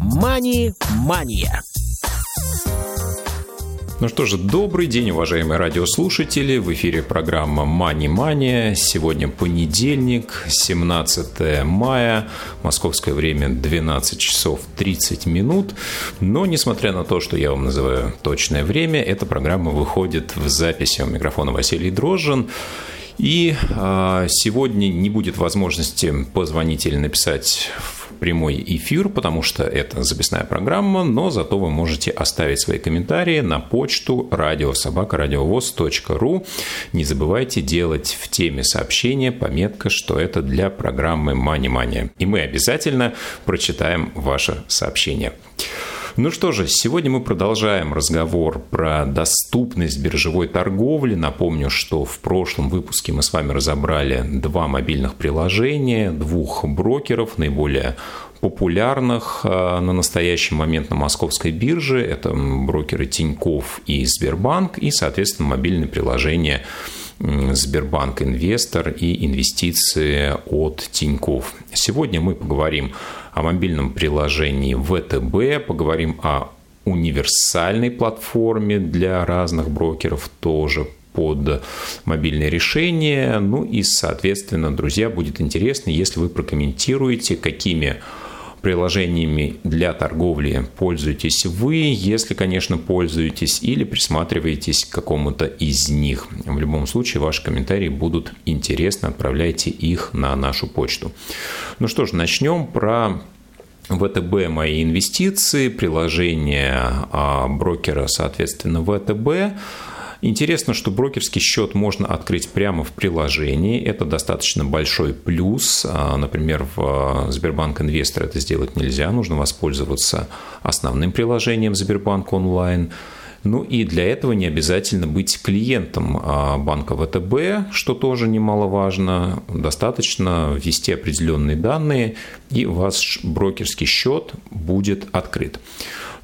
«Мани-мания». Ну что же, добрый день, уважаемые радиослушатели. В эфире программа «Мани Мания». Сегодня понедельник, 17 мая, московское время 12 часов 30 минут. Но, несмотря на то, что я вам называю точное время, эта программа выходит в записи. У микрофона Василий Дрожжин. И э, сегодня не будет возможности позвонить или написать прямой эфир, потому что это записная программа, но зато вы можете оставить свои комментарии на почту радиособакарадиовоз.ру. Не забывайте делать в теме сообщения пометка, что это для программы Мани Мания. И мы обязательно прочитаем ваше сообщение. Ну что же, сегодня мы продолжаем разговор про доступность биржевой торговли. Напомню, что в прошлом выпуске мы с вами разобрали два мобильных приложения, двух брокеров, наиболее популярных а, на настоящий момент на московской бирже. Это брокеры Тиньков и Сбербанк, и, соответственно, мобильные приложения Сбербанк Инвестор и инвестиции от Тиньков. Сегодня мы поговорим о мобильном приложении ВТБ, поговорим о универсальной платформе для разных брокеров тоже под мобильное решение. Ну и, соответственно, друзья, будет интересно, если вы прокомментируете, какими приложениями для торговли пользуетесь вы, если, конечно, пользуетесь или присматриваетесь к какому-то из них. В любом случае, ваши комментарии будут интересны, отправляйте их на нашу почту. Ну что ж, начнем про ВТБ «Мои инвестиции», приложение а, брокера, соответственно, ВТБ. Интересно, что брокерский счет можно открыть прямо в приложении. Это достаточно большой плюс. А, например, в а, Сбербанк Инвестор это сделать нельзя. Нужно воспользоваться основным приложением Сбербанк онлайн. Ну и для этого не обязательно быть клиентом а, банка ВТБ, что тоже немаловажно. Достаточно ввести определенные данные, и ваш брокерский счет будет открыт.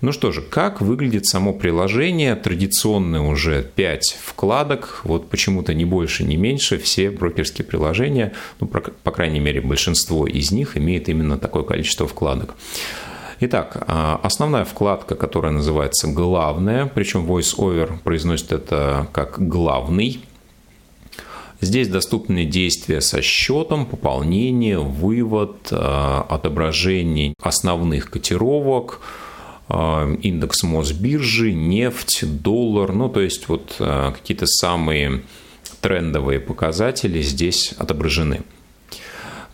Ну что же, как выглядит само приложение? Традиционные уже 5 вкладок, вот почему-то не больше, не меньше, все брокерские приложения, ну, по крайней мере, большинство из них имеет именно такое количество вкладок. Итак, а, основная вкладка, которая называется «Главная», причем VoiceOver произносит это как «главный», Здесь доступны действия со счетом, пополнение, вывод, а, отображение основных котировок, индекс Мосбиржи, нефть, доллар, ну то есть вот какие-то самые трендовые показатели здесь отображены.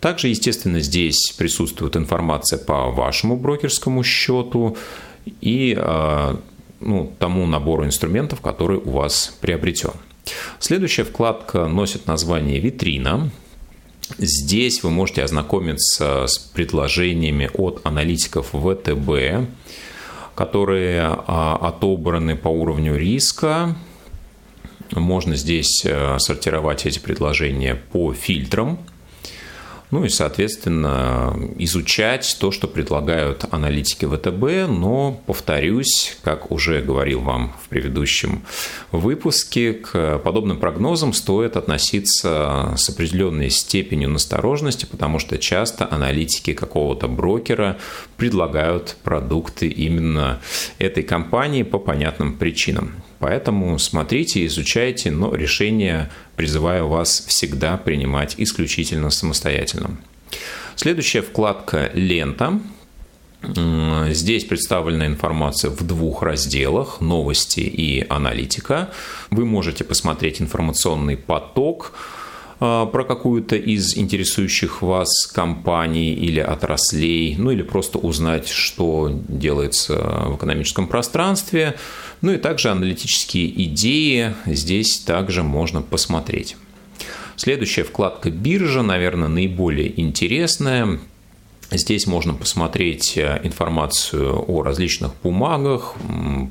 Также, естественно, здесь присутствует информация по вашему брокерскому счету и а, ну, тому набору инструментов, который у вас приобретен. Следующая вкладка носит название «Витрина». Здесь вы можете ознакомиться с предложениями от аналитиков ВТБ, которые а, отобраны по уровню риска. Можно здесь а, сортировать эти предложения по фильтрам – ну и, соответственно, изучать то, что предлагают аналитики ВТБ, но, повторюсь, как уже говорил вам в предыдущем выпуске, к подобным прогнозам стоит относиться с определенной степенью настороженности, потому что часто аналитики какого-то брокера предлагают продукты именно этой компании по понятным причинам. Поэтому смотрите, изучайте, но решение призываю вас всегда принимать исключительно самостоятельно. Следующая вкладка «Лента». Здесь представлена информация в двух разделах – новости и аналитика. Вы можете посмотреть информационный поток, про какую-то из интересующих вас компаний или отраслей, ну или просто узнать, что делается в экономическом пространстве. Ну и также аналитические идеи здесь также можно посмотреть. Следующая вкладка биржа, наверное, наиболее интересная. Здесь можно посмотреть э, информацию о различных бумагах,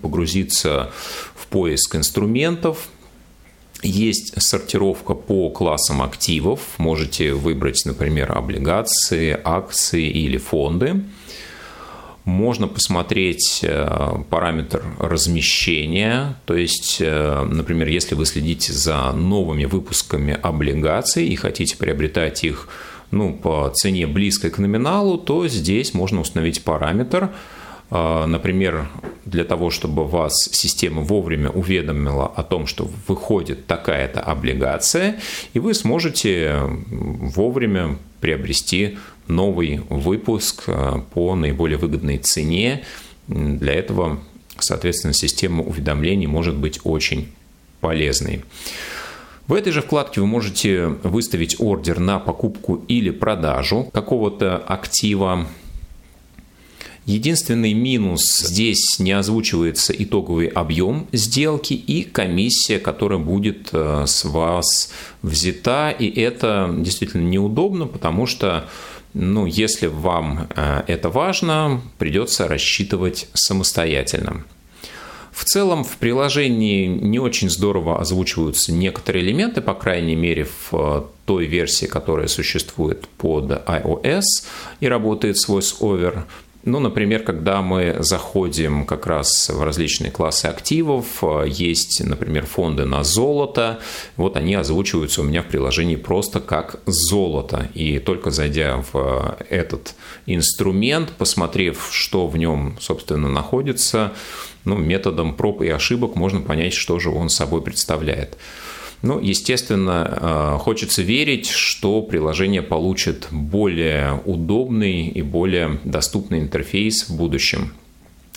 погрузиться в поиск инструментов, есть сортировка по классам активов. Можете выбрать, например, облигации, акции или фонды. Можно посмотреть э, параметр размещения, то есть, э, например, если вы следите за новыми выпусками облигаций и хотите приобретать их ну, по цене близкой к номиналу, то здесь можно установить параметр Например, для того, чтобы вас система вовремя уведомила о том, что выходит такая-то облигация, и вы сможете вовремя приобрести новый выпуск по наиболее выгодной цене. Для этого, соответственно, система уведомлений может быть очень полезной. В этой же вкладке вы можете выставить ордер на покупку или продажу какого-то актива. Единственный минус здесь не озвучивается итоговый объем сделки и комиссия, которая будет э, с вас взята. И это действительно неудобно, потому что ну, если вам э, это важно, придется рассчитывать самостоятельно. В целом в приложении не очень здорово озвучиваются некоторые элементы, по крайней мере в э, той версии, которая существует под iOS и работает с VoiceOver. Ну, например, когда мы заходим как раз в различные классы активов, э, есть, например, фонды на золото, вот они озвучиваются у меня в приложении просто как золото. И только зайдя в этот инструмент, посмотрев, что в нем, собственно, находится, ну, методом проб и ошибок можно понять, что же он собой представляет. Ну, естественно, э, хочется верить, что приложение получит более удобный и более доступный интерфейс в будущем.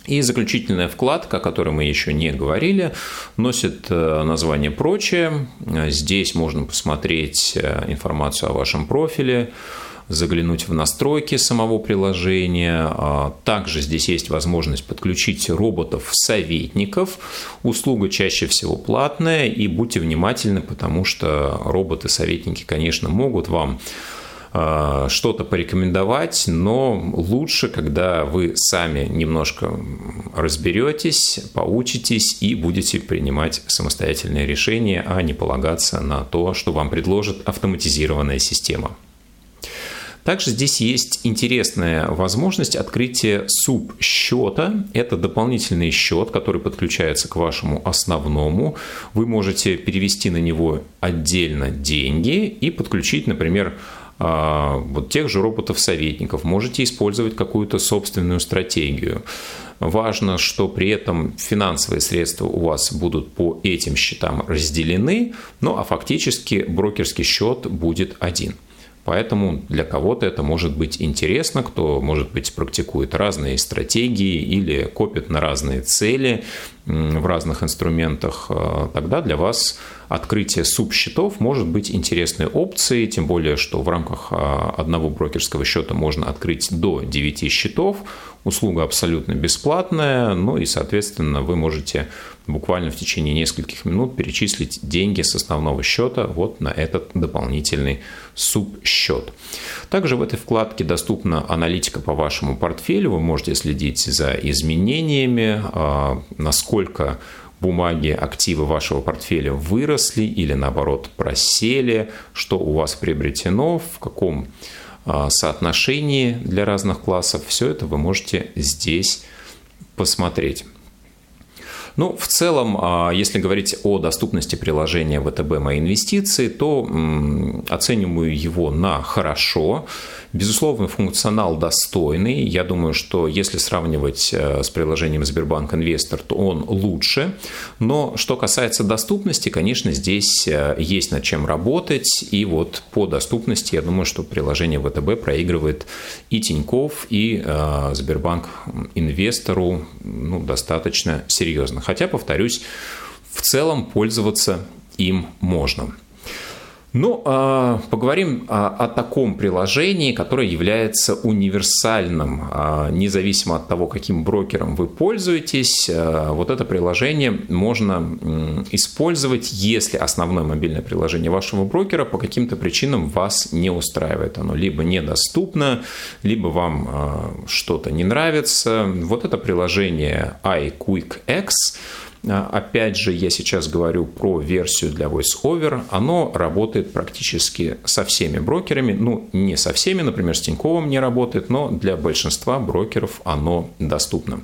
И заключительная вкладка, о которой мы еще не говорили, носит э, название «Прочее». Здесь можно посмотреть э, информацию о вашем профиле, заглянуть в настройки самого приложения. А, также здесь есть возможность подключить роботов-советников. Услуга чаще всего платная, и будьте внимательны, потому что роботы-советники, конечно, могут вам а, что-то порекомендовать, но лучше, когда вы сами немножко разберетесь, поучитесь и будете принимать самостоятельные решения, а не полагаться на то, что вам предложит автоматизированная система. Также здесь есть интересная возможность открытия субсчета. Это дополнительный счет, который подключается к вашему основному. Вы можете перевести на него отдельно деньги и подключить, например, а, вот тех же роботов-советников. Можете использовать какую-то собственную стратегию. Важно, что при этом финансовые средства у вас будут по этим счетам разделены, ну а фактически брокерский счет будет один. Поэтому для кого-то это может быть интересно, кто, может быть, практикует разные стратегии или копит на разные цели в разных инструментах. Э, тогда для вас открытие субсчетов может быть интересной опцией, тем более, что в рамках э, одного брокерского счета можно открыть до 9 счетов. Услуга абсолютно бесплатная, ну и, соответственно, вы можете буквально в течение нескольких минут перечислить деньги с основного счета вот на этот дополнительный субсчет. Также в этой вкладке доступна аналитика по вашему портфелю. Вы можете следить за изменениями, а, насколько бумаги, активы вашего портфеля выросли или наоборот просели, что у вас приобретено, в каком а, соотношении для разных классов. Все это вы можете здесь посмотреть. Ну, в целом, а, если говорить о доступности приложения ВТБ «Мои инвестиции», то оцениваю его на «хорошо». Безусловно, функционал достойный. Я думаю, что если сравнивать э, с приложением Сбербанк Инвестор, то он лучше. Но что касается доступности, конечно, здесь э, есть над чем работать. И вот по доступности, я думаю, что приложение ВТБ проигрывает и Тиньков, и э, Сбербанк Инвестору ну, достаточно серьезно. Хотя, повторюсь, в целом пользоваться им можно. Ну, а, поговорим о таком приложении, которое является универсальным, а, независимо от того, каким брокером вы пользуетесь. А, вот это приложение можно использовать, если основное мобильное приложение вашего брокера по каким-то причинам вас не устраивает. Оно либо недоступно, либо вам что-то не нравится. Вот это приложение iQuickX – опять же, я сейчас говорю про версию для VoiceOver. Оно работает практически со всеми брокерами. Ну, не со всеми, например, с Тиньковым не работает, но для большинства брокеров оно доступно.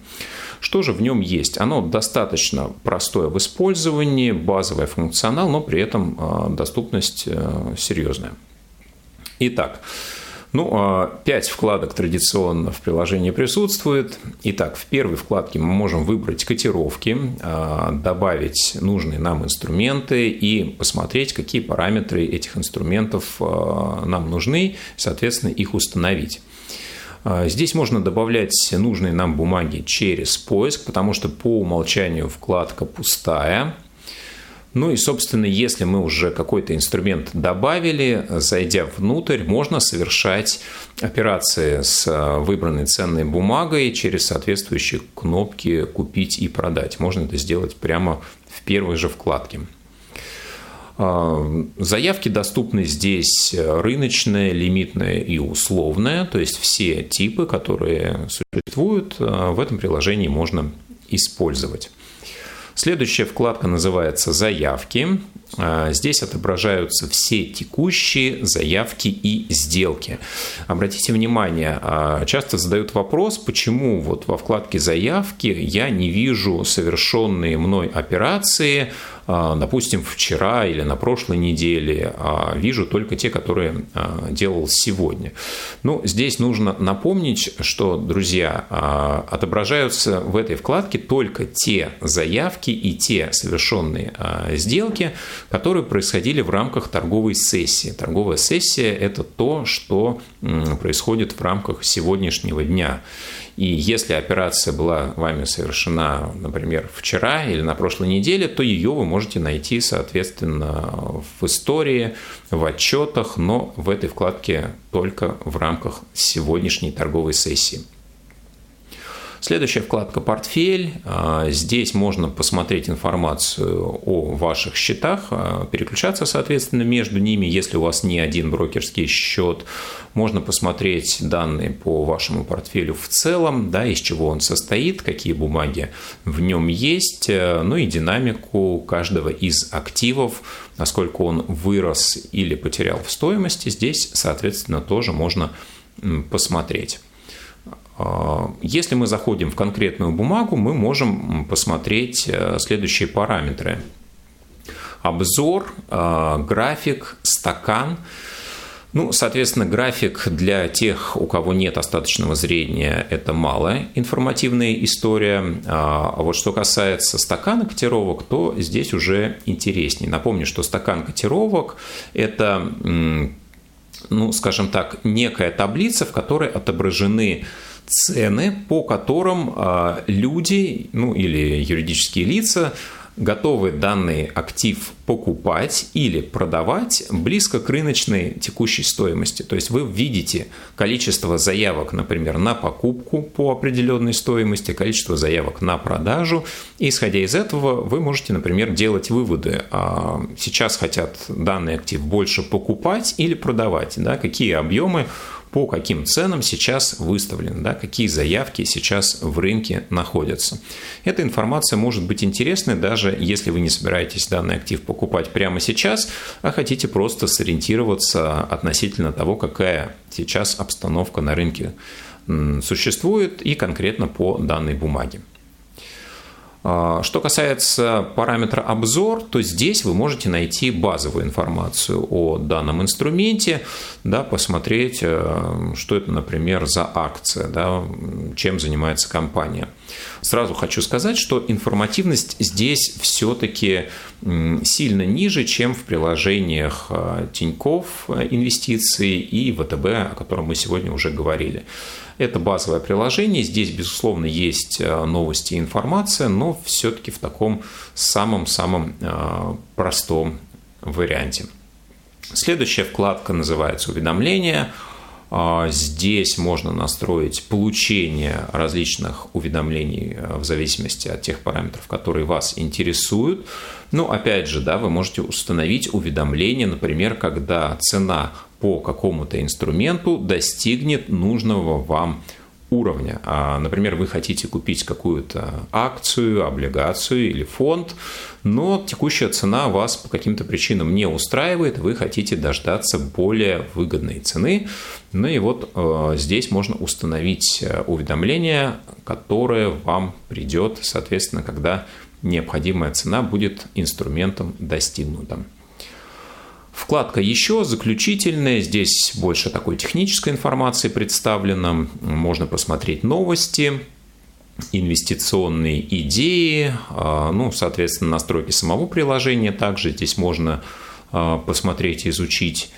Что же в нем есть? Оно достаточно простое в использовании, базовый функционал, но при этом а, доступность э, серьезная. Итак, Ну, а пять вкладок традиционно в приложении присутствует. Итак, в первой вкладке мы можем выбрать котировки, а, добавить нужные нам инструменты и посмотреть, какие параметры этих инструментов а, нам нужны, соответственно, их установить. Здесь можно добавлять нужные нам бумаги через поиск, потому что по умолчанию вкладка пустая. Ну и, собственно, если мы уже какой-то инструмент добавили, зайдя внутрь, можно совершать операции с э, выбранной ценной бумагой через соответствующие кнопки «Купить и продать». Можно это сделать прямо в первой же вкладке. А, заявки доступны здесь рыночные, лимитные и условные, то есть все типы, которые существуют, э, в этом приложении можно использовать. Следующая вкладка называется «Заявки». А, здесь отображаются все текущие заявки и сделки. Обратите внимание, а, часто задают вопрос, почему вот во вкладке «Заявки» я не вижу совершенные мной операции, допустим, вчера или на прошлой неделе, а вижу только те, которые а, делал сегодня. Ну, здесь нужно напомнить, что, друзья, отображаются в этой вкладке только те заявки и те совершенные сделки, которые происходили в рамках торговой сессии. Торговая сессия – это то, что происходит в рамках сегодняшнего дня. И если операция была вами совершена, например, вчера или на прошлой неделе, то ее вы можете найти, соответственно, в истории, в отчетах, но в этой вкладке только в рамках сегодняшней торговой сессии. Следующая вкладка «Портфель». А, здесь можно посмотреть информацию о ваших счетах, а, переключаться, соответственно, между ними, если у вас не один брокерский счет. Можно посмотреть данные по вашему портфелю в целом, да, из чего он состоит, какие бумаги в нем есть, э, ну и динамику каждого из активов, насколько он вырос или потерял в стоимости. Здесь, соответственно, тоже можно посмотреть. А, если мы заходим в конкретную бумагу, мы можем посмотреть э, следующие параметры. Обзор, а, график, стакан. Ну, соответственно, график для тех, у кого нет остаточного зрения, это малая информативная история. А, а вот что касается стакана котировок, то здесь уже интереснее. Напомню, что стакан котировок – это, ну, скажем так, некая таблица, в которой отображены цены, по которым а, люди ну, или юридические лица готовы данный актив покупать или продавать близко к рыночной текущей стоимости. То есть вы видите количество заявок, например, на покупку по определенной стоимости, количество заявок на продажу. И исходя из этого вы можете, например, делать выводы. А сейчас хотят данный актив больше покупать или продавать, да, какие объемы по каким ценам сейчас выставлены, да, какие заявки сейчас в рынке находятся. Эта информация может быть интересной, даже если вы не собираетесь данный актив покупать прямо сейчас, а хотите просто сориентироваться относительно того, какая сейчас обстановка на рынке существует и конкретно по данной бумаге. А, что касается параметра обзор, то здесь вы можете найти базовую информацию о данном инструменте, да, посмотреть, э, что это, например, за акция, да, чем занимается компания. Сразу хочу сказать, что информативность здесь все-таки сильно ниже, чем в приложениях э, Тиньков э, инвестиций и ВТБ, о котором мы сегодня уже говорили. Это базовое приложение. Здесь, безусловно, есть э, новости и информация, но все-таки в таком самом-самом э, простом варианте. Следующая вкладка называется «Уведомления». А, здесь можно настроить получение различных уведомлений э, в зависимости от тех параметров, которые вас интересуют. Ну, опять же, да, вы можете установить уведомление, например, когда цена по какому-то инструменту достигнет нужного вам уровня. А, например, вы хотите купить какую-то акцию, облигацию или фонд, но текущая цена вас по каким-то причинам не устраивает, вы хотите дождаться более выгодной цены. Ну и вот э, здесь можно установить э, уведомление, которое вам придет, соответственно, когда необходимая цена будет инструментом достигнута. Вкладка «Еще» заключительная. Здесь больше такой технической информации представлено. Можно посмотреть новости, инвестиционные идеи, а, ну, соответственно, настройки самого приложения. Также здесь можно а, посмотреть, изучить.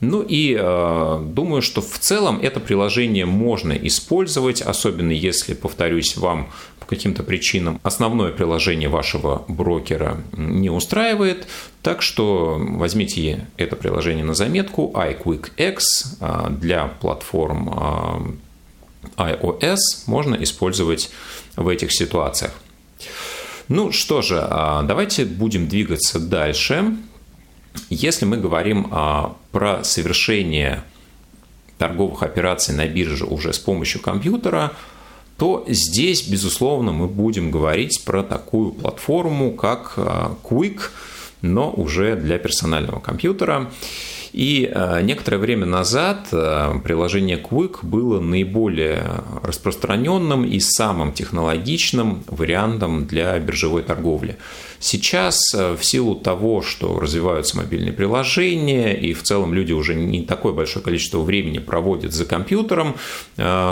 Ну и э, думаю, что в целом это приложение можно использовать, особенно если, повторюсь, вам по каким-то причинам основное приложение вашего брокера не устраивает. Так что возьмите это приложение на заметку iQuickX э, для платформ э, iOS можно использовать в этих ситуациях. Ну что же, давайте будем двигаться дальше. Если мы говорим а, про совершение торговых операций на бирже уже с помощью компьютера, то здесь, безусловно, мы будем говорить про такую платформу, как а, Quick, но уже для персонального компьютера. И э, некоторое время назад э, приложение Quick было наиболее распространенным и самым технологичным вариантом для биржевой торговли. Сейчас э, в силу того, что развиваются мобильные приложения и в целом люди уже не такое большое количество времени проводят за компьютером,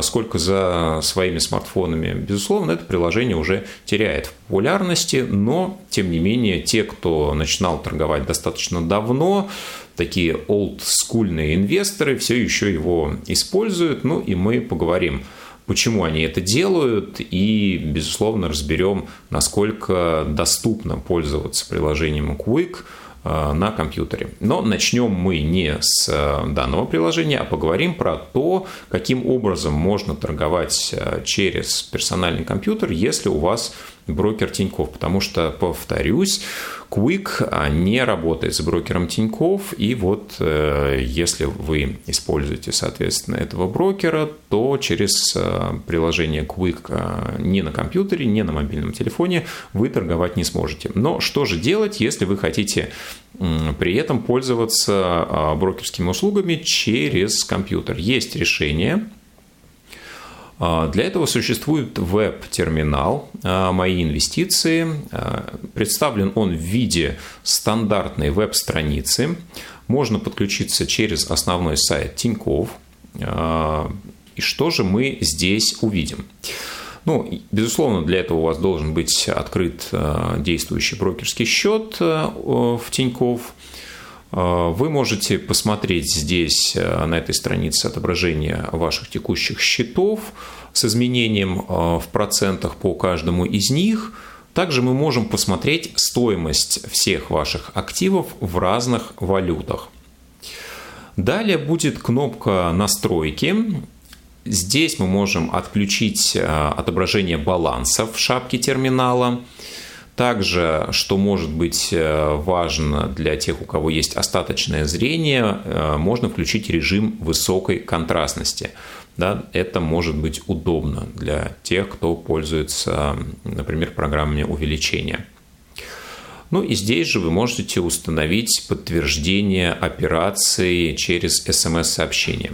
сколько за своими смартфонами, безусловно, это приложение уже теряет в популярности, но тем не менее те, кто начинал торговать достаточно давно, такие олдскульные инвесторы все еще его используют, ну и мы поговорим почему они это делают, и, безусловно, разберем, насколько доступно пользоваться приложением Quick э, на компьютере. Но начнем мы не с э, данного приложения, а поговорим про то, каким образом можно торговать э, через персональный компьютер, если у вас брокер Тиньков, потому что, повторюсь, Quick не работает с брокером Тиньков, и вот э, если вы используете, соответственно, этого брокера, то через э, приложение Quick э, ни на компьютере, ни на мобильном телефоне вы торговать не сможете. Но что же делать, если вы хотите при этом пользоваться брокерскими услугами через компьютер? Есть решение, а, для этого существует веб-терминал а, «Мои инвестиции». А, представлен он в виде стандартной веб-страницы. Можно подключиться через основной сайт Тиньков. И что же мы здесь увидим? Ну, безусловно, для этого у вас должен быть открыт действующий брокерский счет в Тиньков – а, вы можете посмотреть здесь, э, на этой странице, отображение ваших текущих счетов с изменением э, в процентах по каждому из них. Также мы можем посмотреть стоимость всех ваших активов в разных валютах. Далее будет кнопка «Настройки». Здесь мы можем отключить э, отображение баланса в шапке терминала – также, что может быть э, важно для тех, у кого есть остаточное зрение, э, можно включить режим высокой контрастности. Да, это может быть удобно для тех, кто пользуется, например, программами увеличения. Ну и здесь же вы можете установить подтверждение операции через смс-сообщение.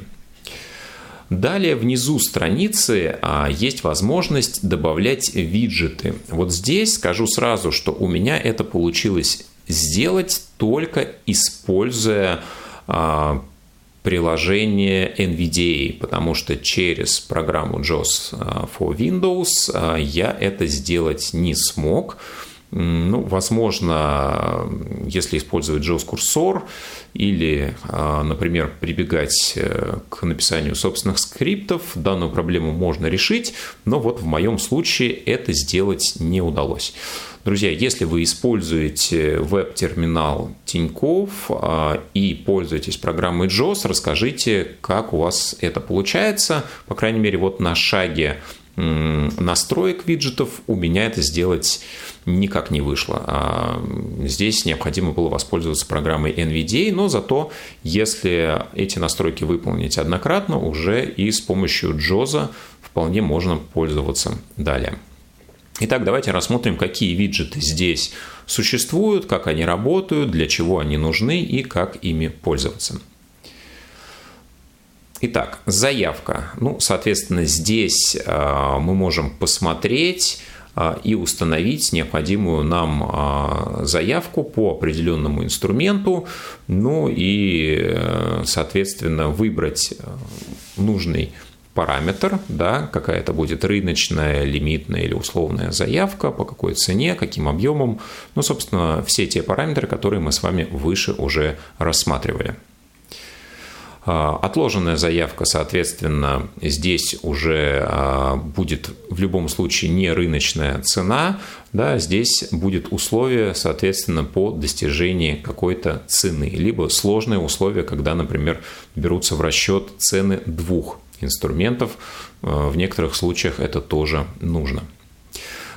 Далее внизу страницы а, есть возможность добавлять виджеты. Вот здесь скажу сразу, что у меня это получилось сделать только используя а, приложение NVDA, потому что через программу JAWS а, for Windows я это сделать не смог. Ну, возможно, если использовать JAWS-курсор или, а, например, прибегать э, к написанию собственных скриптов, данную проблему можно решить, но вот в моем случае это сделать не удалось. Друзья, если вы используете веб-терминал Тиньков а, и пользуетесь программой JAWS, расскажите, как у вас это получается. По крайней мере, вот на шаге настроек виджетов у меня это сделать никак не вышло. А здесь необходимо было воспользоваться программой NVDA, но зато если эти настройки выполнить однократно, уже и с помощью JOZA вполне можно пользоваться далее. Итак, давайте рассмотрим, какие виджеты здесь существуют, как они работают, для чего они нужны и как ими пользоваться. Итак, заявка. Ну, соответственно, здесь э, мы можем посмотреть и установить необходимую нам заявку по определенному инструменту, ну и, соответственно, выбрать нужный параметр, да, какая это будет рыночная, лимитная или условная заявка, по какой цене, каким объемом, ну, собственно, все те параметры, которые мы с вами выше уже рассматривали. А, отложенная заявка, соответственно, здесь уже а, будет в любом случае не рыночная цена, да, здесь будет условие, соответственно, по достижении какой-то цены, либо сложные условия, когда, например, берутся в расчет цены двух инструментов. Э, в некоторых случаях это тоже нужно.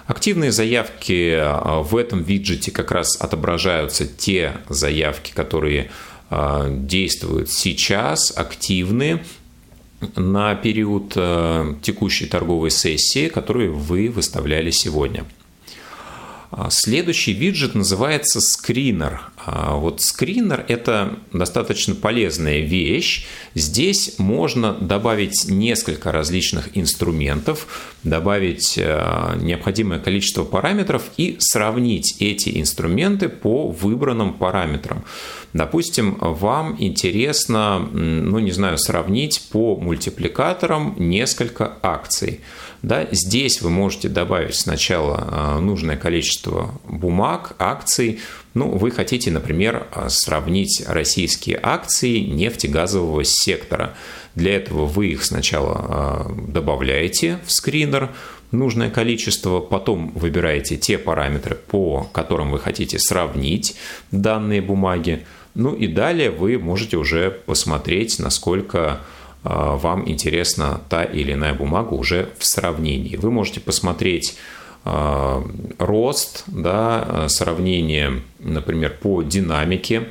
Активные заявки в этом виджете как раз отображаются те заявки, которые действуют сейчас, активны на период текущей торговой сессии, которую вы выставляли сегодня. А, следующий виджет называется скринер. А, вот скринер – это достаточно полезная вещь. Здесь можно добавить несколько различных инструментов, добавить а, необходимое количество параметров и сравнить эти инструменты по выбранным параметрам. Допустим, вам интересно, ну не знаю, сравнить по мультипликаторам несколько акций – да, здесь вы можете добавить сначала а, нужное количество бумаг, акций. Ну, вы хотите, например, а, сравнить российские акции нефтегазового сектора. Для этого вы их сначала а, добавляете в скринер, нужное количество, потом выбираете те параметры, по которым вы хотите сравнить данные бумаги. Ну и далее вы можете уже посмотреть, насколько вам интересна та или иная бумага уже в сравнении. Вы можете посмотреть а, рост, да, сравнение, например, по динамике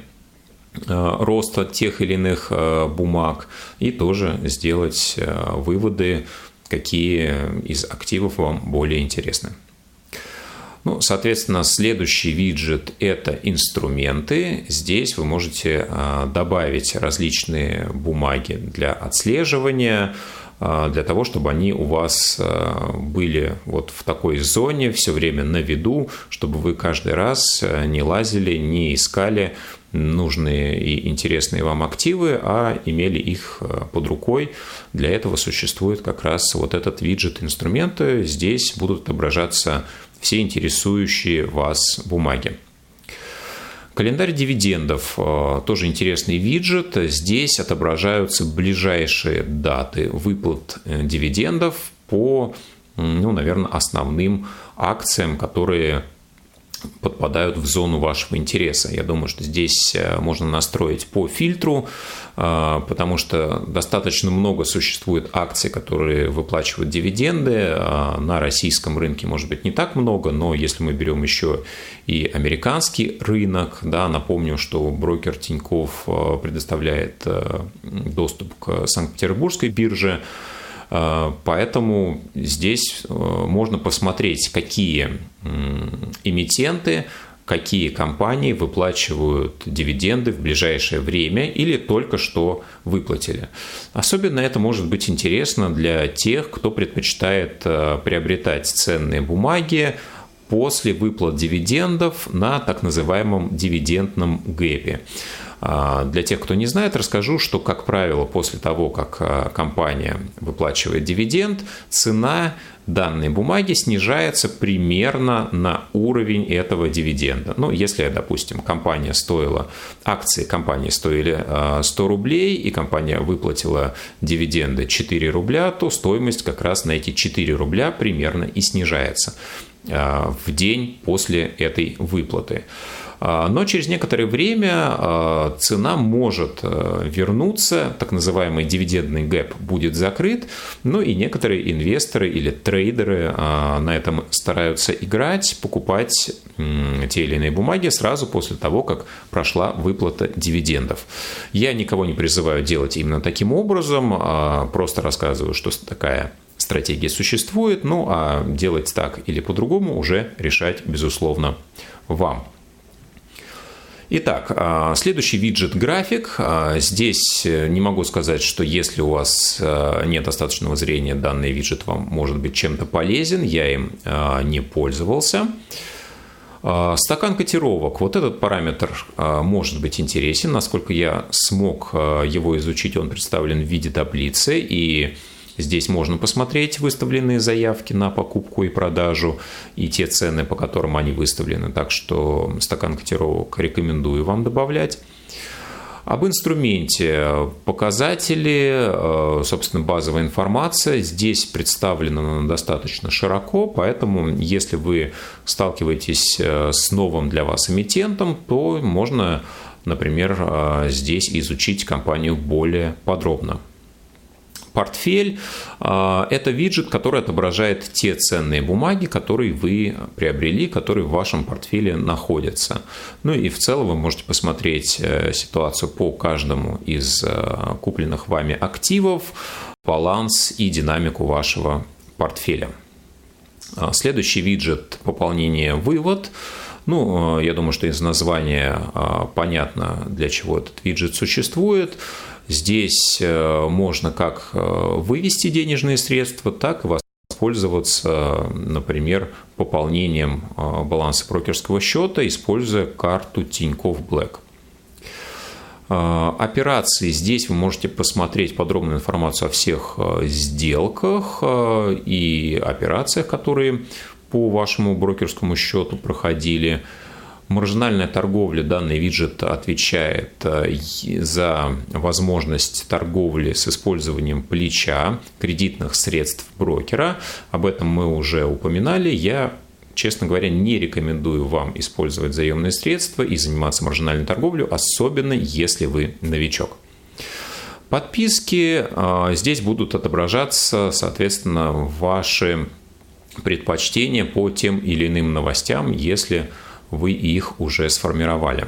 а, роста тех или иных бумаг и тоже сделать выводы, какие из активов вам более интересны. Ну, соответственно, следующий виджет – это инструменты. Здесь вы можете а, добавить различные бумаги для отслеживания, а, для того, чтобы они у вас а, были вот в такой зоне, все время на виду, чтобы вы каждый раз не лазили, не искали нужные и интересные вам активы, а имели их под рукой. Для этого существует как раз вот этот виджет инструменты. Здесь будут отображаться все интересующие вас бумаги. Календарь дивидендов э, тоже интересный виджет. Здесь отображаются ближайшие даты выплат э, дивидендов по, ну, наверное, основным акциям, которые подпадают в зону вашего интереса. Я думаю, что здесь э, можно настроить по фильтру, э, потому что достаточно много существует акций, которые выплачивают дивиденды. А на российском рынке, может быть, не так много, но если мы берем еще и американский рынок, да, напомню, что брокер Тиньков э, предоставляет доступ к Санкт-Петербургской бирже, Э, поэтому здесь э, можно посмотреть, какие эмитенты, какие компании выплачивают дивиденды в ближайшее время или только что выплатили. Особенно это может быть интересно для тех, кто предпочитает э, приобретать ценные бумаги после выплат дивидендов на так называемом дивидендном гэпе. А, для тех, кто не знает, расскажу, что, как правило, после того, как а, компания выплачивает дивиденд, цена данной бумаги снижается примерно на уровень этого дивиденда. Ну, если, допустим, компания стоила, акции компании стоили 100 а, рублей, и компания выплатила дивиденды 4 рубля, то стоимость как раз на эти 4 рубля примерно и снижается в день после этой выплаты. А, но через некоторое время а, цена может э, вернуться, так называемый дивидендный гэп будет закрыт, ну и некоторые инвесторы или трейдеры на этом стараются играть, покупать те или иные бумаги сразу после того, как прошла выплата дивидендов. Я никого не призываю делать именно таким образом, просто рассказываю, что такая стратегия существует, ну а делать так или по-другому уже решать, безусловно, вам. Итак, а, следующий виджет график. А, здесь э, не могу сказать, что если у вас э, нет достаточного зрения, данный виджет вам может быть чем-то полезен. Я им а, не пользовался. Стакан котировок. Вот этот параметр может быть интересен. Насколько я смог его изучить, он представлен в виде таблицы. И Здесь можно посмотреть выставленные заявки на покупку и продажу и те цены, по которым они выставлены. Так что стакан котировок рекомендую вам добавлять. Об инструменте показатели, э, собственно, базовая информация здесь представлена достаточно широко, поэтому если вы сталкиваетесь э, с новым для вас эмитентом, то можно, например, э, здесь изучить компанию более подробно. Портфель а, – это виджет, который отображает те ценные бумаги, которые вы приобрели, которые в вашем портфеле находятся. Ну и в целом вы можете посмотреть э, ситуацию по каждому из э, купленных вами активов, баланс и динамику вашего портфеля. А, следующий виджет – пополнение «Вывод». Ну, э, я думаю, что из названия а, понятно, для чего этот виджет существует. Здесь э, можно как э, вывести денежные средства, так и воспользоваться, например, пополнением э, баланса брокерского счета, используя карту Тинькофф Black. Операции. Здесь вы можете посмотреть подробную информацию о всех сделках и операциях, которые по вашему брокерскому счету проходили маржинальная торговля, данный виджет отвечает э, за возможность торговли с использованием плеча кредитных средств брокера. Об этом мы уже упоминали. Я честно говоря, не рекомендую вам использовать заемные средства и заниматься маржинальной торговлей, особенно если вы новичок. Подписки э, здесь будут отображаться, соответственно, ваши предпочтения по тем или иным новостям, если вы их уже сформировали.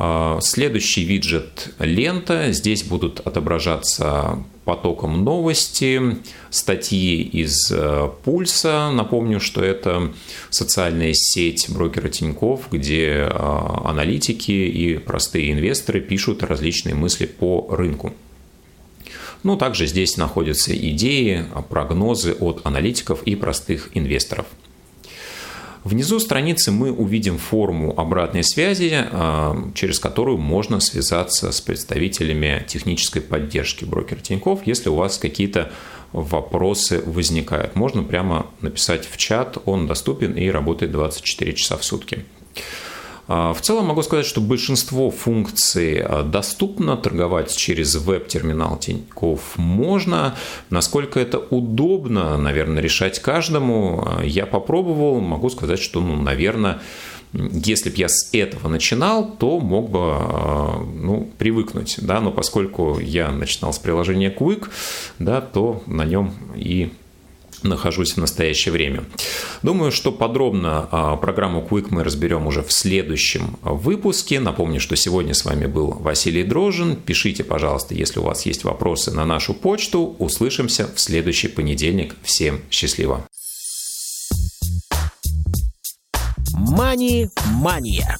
А, следующий виджет «Лента». Здесь будут отображаться потоком новости, статьи из э, «Пульса». Напомню, что это социальная сеть брокера Тиньков, где а, аналитики и простые инвесторы пишут различные мысли по рынку. Ну, также здесь находятся идеи, прогнозы от аналитиков и простых инвесторов – Внизу страницы мы увидим форму обратной связи, а, через которую можно связаться с представителями технической поддержки брокера Тиньков, если у вас какие-то вопросы возникают. Можно прямо написать в чат, он доступен и работает 24 часа в сутки. А, в целом могу сказать, что большинство функций а, доступно, торговать через веб-терминал Тинькофф можно. Насколько это удобно, наверное, решать каждому. А, я попробовал, могу сказать, что, ну, наверное, если бы я с этого начинал, то мог бы ну, привыкнуть, да, но поскольку я начинал с приложения Quick, да, то на нем и нахожусь в настоящее время. Думаю, что подробно а, программу Quick мы разберем уже в следующем выпуске. Напомню, что сегодня с вами был Василий Дрожин. Пишите, пожалуйста, если у вас есть вопросы на нашу почту. Услышимся в следующий понедельник. Всем счастливо! Мани-мания.